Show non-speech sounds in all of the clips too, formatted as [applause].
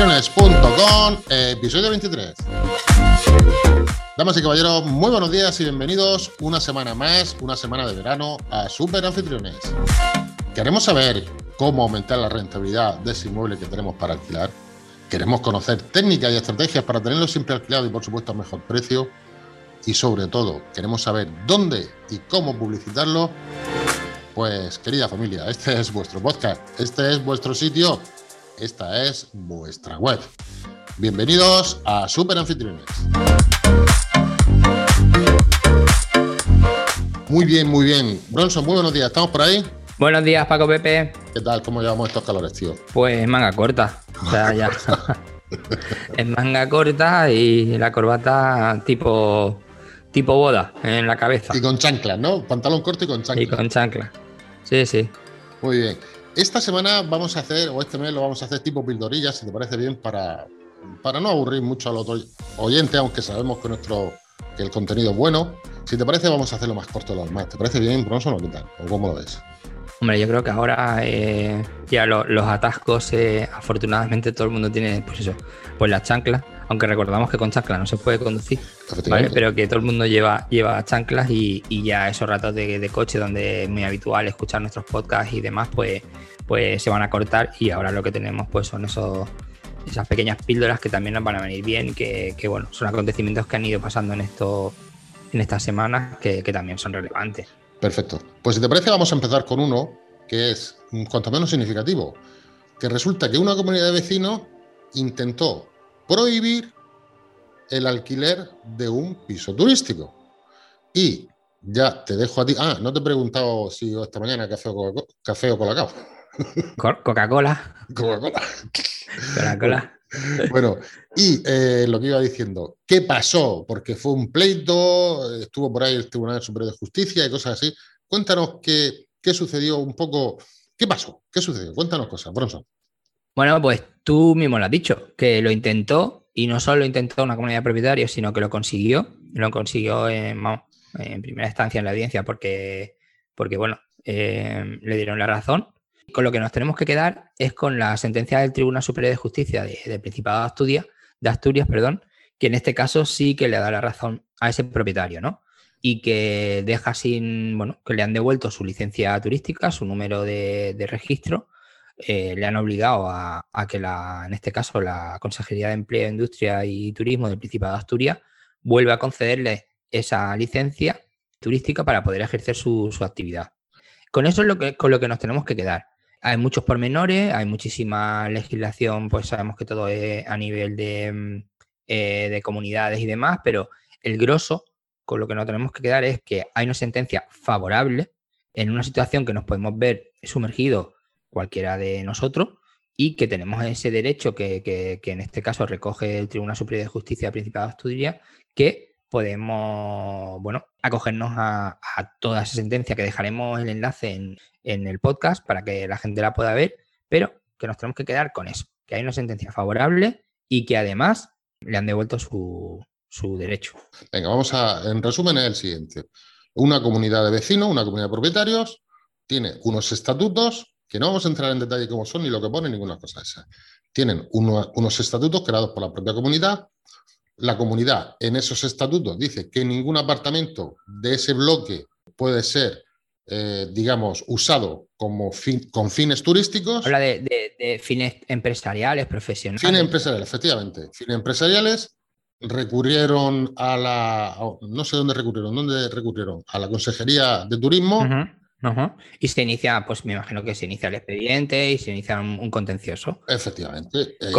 superanfitriones.com, episodio 23. Damas y caballeros, muy buenos días y bienvenidos una semana más, una semana de verano a Super Anfitriones. Queremos saber cómo aumentar la rentabilidad de ese inmueble que tenemos para alquilar. Queremos conocer técnicas y estrategias para tenerlo siempre alquilado y por supuesto a mejor precio. Y sobre todo, queremos saber dónde y cómo publicitarlo. Pues querida familia, este es vuestro podcast, este es vuestro sitio, esta es vuestra web. Bienvenidos a Super Anfitriones. Muy bien, muy bien. Bronson, muy buenos días. ¿Estamos por ahí? Buenos días, Paco Pepe. ¿Qué tal? ¿Cómo llevamos estos calores, tío? Pues manga corta. O sea, ya. [laughs] es manga corta y la corbata tipo tipo boda en la cabeza. Y con chanclas, ¿no? Pantalón corto y con chanclas. Y con chanclas. Sí, sí. Muy bien. Esta semana vamos a hacer, o este mes lo vamos a hacer tipo pildorillas, si te parece bien, para, para no aburrir mucho a los oyentes, aunque sabemos que nuestro el contenido es bueno. Si te parece, vamos a hacerlo más corto de lo demás. ¿Te parece bien, Bronson, o qué tal? ¿O cómo lo ves? Hombre, yo creo que ahora eh, ya los atascos, eh, afortunadamente todo el mundo tiene, pues eso, pues las chanclas, aunque recordamos que con chanclas no se puede conducir, ¿vale? pero que todo el mundo lleva, lleva chanclas y, ya esos ratos de, coche donde es muy habitual escuchar nuestros podcasts y demás, pues, pues se van a cortar y ahora lo que tenemos pues son esos, esas pequeñas píldoras que también nos van a venir bien, que, que bueno, son acontecimientos que han ido pasando en, esto, en estas semanas que, que también son relevantes. Perfecto. Pues si te parece, vamos a empezar con uno que es cuanto menos significativo. Que resulta que una comunidad de vecinos intentó prohibir el alquiler de un piso turístico. Y ya te dejo a ti. Ah, no te he preguntado si esta mañana café o, café o Colacao. Coca-Cola. Coca-Cola. Coca-Cola. Bueno, y eh, lo que iba diciendo, ¿qué pasó? Porque fue un pleito, estuvo por ahí el Tribunal Superior de Justicia y cosas así. Cuéntanos qué, qué sucedió un poco, qué pasó, qué sucedió. Cuéntanos cosas, Bronson. Bueno, pues tú mismo lo has dicho, que lo intentó y no solo lo intentó una comunidad de propietarios, sino que lo consiguió. Lo consiguió en, en primera instancia en la audiencia porque, porque bueno, eh, le dieron la razón con lo que nos tenemos que quedar es con la sentencia del Tribunal Superior de Justicia del Principado de Asturias, de Asturias, perdón, que en este caso sí que le da la razón a ese propietario, ¿no? Y que deja sin, bueno, que le han devuelto su licencia turística, su número de, registro, eh, le han obligado a, que la, en este caso, la Consejería de Empleo, Industria y Turismo del Principado de Asturias vuelva a concederle esa licencia turística para poder ejercer su, actividad. Con eso es lo que, con lo que nos tenemos que quedar. Hay muchos pormenores, hay muchísima legislación, pues sabemos que todo es a nivel de, mm, eh, comunidades y demás, pero el grosso, con lo que nos tenemos que quedar es que hay una sentencia favorable en una situación que nos podemos ver sumergido cualquiera de nosotros y que tenemos ese derecho que, en este caso recoge el Tribunal Superior de Justicia Principal de Asturias, que podemos, bueno, acogernos a, toda esa sentencia que dejaremos el enlace en, el podcast para que la gente la pueda ver, pero que nos tenemos que quedar con eso, que hay una sentencia favorable y que además le han devuelto su, su derecho. Venga, vamos a, en resumen, es el siguiente. Una comunidad de vecinos, una comunidad de propietarios, tiene unos estatutos, que no vamos a entrar en detalle cómo son ni lo que pone, ninguna cosa esa. Tienen unos estatutos creados por la propia comunidad, la comunidad en esos estatutos dice que ningún apartamento de ese bloque puede ser, eh, digamos, usado como con fines turísticos. Habla de, fines empresariales, profesionales. Fines empresariales, efectivamente. Fines empresariales recurrieron a la, no sé dónde recurrieron, ¿dónde recurrieron? A la Consejería de Turismo. Y se inicia, pues me imagino que se inicia el expediente y se inicia un, contencioso. Efectivamente. Eh,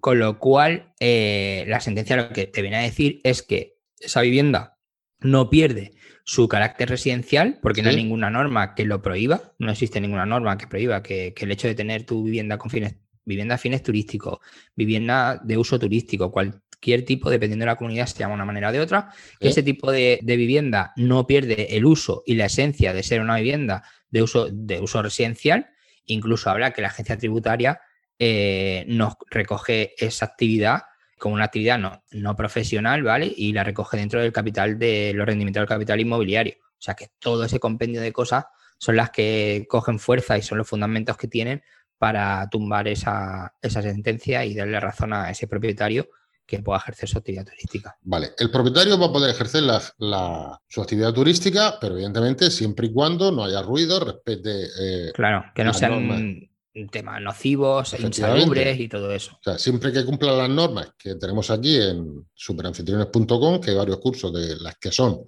con, lo, cual, eh, la sentencia lo que te viene a decir es que esa vivienda no pierde su carácter residencial, porque no hay ninguna norma que lo prohíba, no existe ninguna norma que prohíba que, el hecho de tener tu vivienda con fines, vivienda a fines turísticos, vivienda de uso turístico, cual, cualquier tipo, dependiendo de la comunidad, se llama una manera o de otra, que ese tipo de, vivienda no pierde el uso y la esencia de ser una vivienda de uso, de uso residencial. Incluso habla que la agencia tributaria eh, nos recoge esa actividad como una actividad no, no profesional, ¿vale? Y la recoge dentro del capital de los rendimientos del capital inmobiliario. O sea que todo ese compendio de cosas son las que cogen fuerza y son los fundamentos que tienen para tumbar esa, esa sentencia y darle razón a ese propietario que pueda ejercer su actividad turística. Vale, el propietario va a poder ejercer la, su actividad turística, pero evidentemente siempre y cuando no haya ruido, respete. Eh, claro, que no sean temas nocivos, insalubres y todo eso. O sea, siempre que cumpla las normas que tenemos aquí en superanfitriones.com, que hay varios cursos de las que son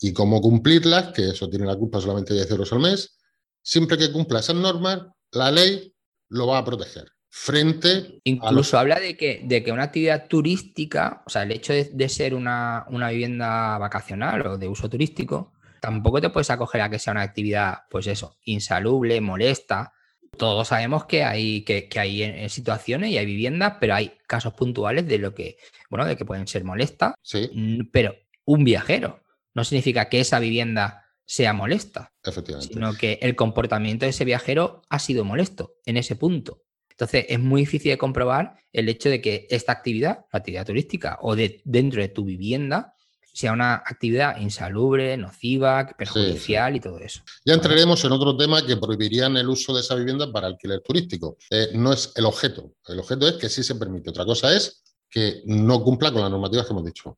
y cómo cumplirlas, que eso tiene la culpa solamente 10 euros al mes, siempre que cumpla esas normas, la ley lo va a proteger frente Incluso habla de que, de que una actividad turística, o sea, el hecho de, ser una, vivienda vacacional o de uso turístico, tampoco te puedes acoger a que sea una actividad, pues eso, insalubre, molesta. Todos sabemos que hay, que, hay en, situaciones y hay viviendas, pero hay casos puntuales de lo que, bueno, de que pueden ser molestas. Sí. Pero un viajero no significa que esa vivienda sea molesta. Efectivamente. Sino que el comportamiento de ese viajero ha sido molesto en ese punto. Entonces, es muy difícil de comprobar el hecho de que esta actividad, la actividad turística o de dentro de tu vivienda, sea una actividad insalubre, nociva, perjudicial y todo eso. Ya entraremos en otro tema que prohibirían el uso de esa vivienda para alquiler turístico. Eh, no es el objeto. El objeto es que sí se permite. Otra cosa es que no cumpla con las normativas que hemos dicho.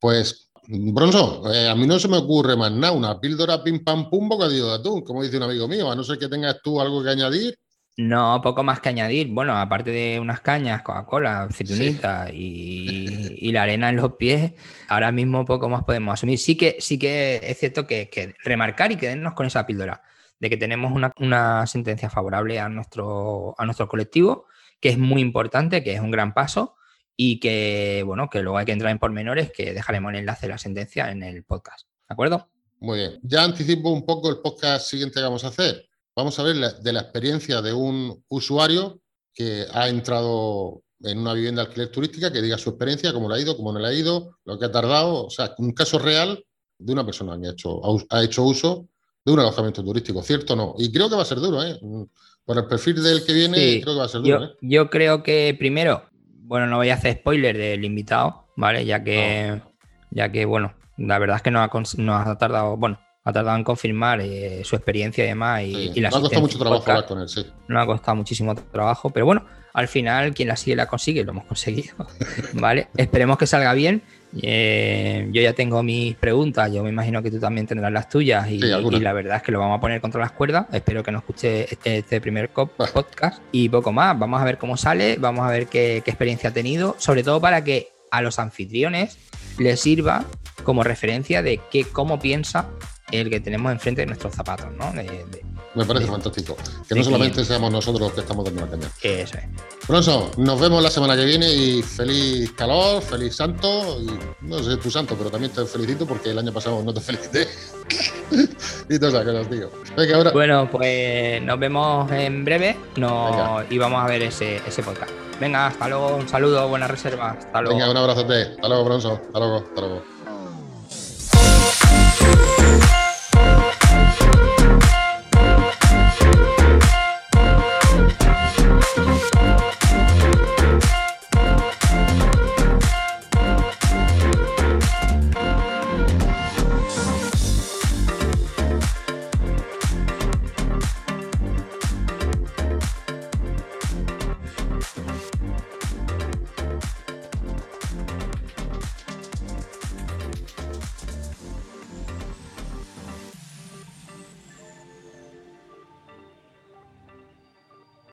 Pues, Bronzo, eh, a mí no se me ocurre más nada. Una píldora pim pam pum bocadillo de atún, como dice un amigo mío. A no ser que tengas tú algo que añadir. No, poco más que añadir. Bueno, aparte de unas cañas, Coca-Cola, aceitunita [laughs] y, la arena en los pies, ahora mismo poco más podemos asumir. Sí que, sí que es cierto que, remarcar y quedarnos con esa píldora de que tenemos una, sentencia favorable a nuestro, a nuestro colectivo, que es muy importante, que es un gran paso y que, bueno, que luego hay que entrar en pormenores, que dejaremos el enlace de la sentencia en el podcast. ¿De acuerdo? Muy bien. Ya anticipo un poco el podcast siguiente que vamos a hacer vamos a ver de la experiencia de un usuario que ha entrado en una vivienda de alquiler turística, que diga su experiencia, cómo le ha ido, cómo no le ha ido, lo que ha tardado, o sea, un caso real de una persona que ha hecho, ha hecho uso de un alojamiento turístico, ¿cierto o no? Y creo que va a ser duro, ¿eh? Por el perfil del que viene, creo que va a ser duro. Yo, ¿eh? yo creo que primero, bueno, no voy a hacer spoiler del invitado, ¿vale? Ya que, ya que bueno, la verdad es que no ha, no ha tardado, bueno, ha tardado en confirmar eh, su experiencia y demás. Y, y la ha costado mucho trabajo hablar con él, sí. No ha costado muchísimo trabajo, pero bueno, al final quien la sigue la consigue, lo hemos conseguido. [laughs] ¿Vale? Esperemos que salga bien. Eh, yo ya tengo mis preguntas, yo me imagino que tú también tendrás las tuyas y, la verdad es que lo vamos a poner contra las cuerdas. Espero que nos escuche este, este primer podcast y poco más. Vamos a ver cómo sale, vamos a ver qué, qué experiencia ha tenido, sobre todo para que a los anfitriones les sirva como referencia de qué, cómo piensa el que tenemos enfrente de nuestros zapatos, ¿no? Me parece fantástico. Que no solamente seamos nosotros los que estamos dando la caña. Eso es. Bronson, nos vemos la semana que viene y feliz calor, feliz santo. Y no sé tu santo, pero también te felicito porque el año pasado no te [laughs] felicité. y todas esas cosas, tío. Venga, ahora. Bueno, pues nos vemos en breve y vamos a ver ese, ese podcast. Venga, hasta luego, un saludo, buena reserva. Hasta luego. Venga, un abrazote. Hasta luego, Bronson. Hasta luego, hasta luego.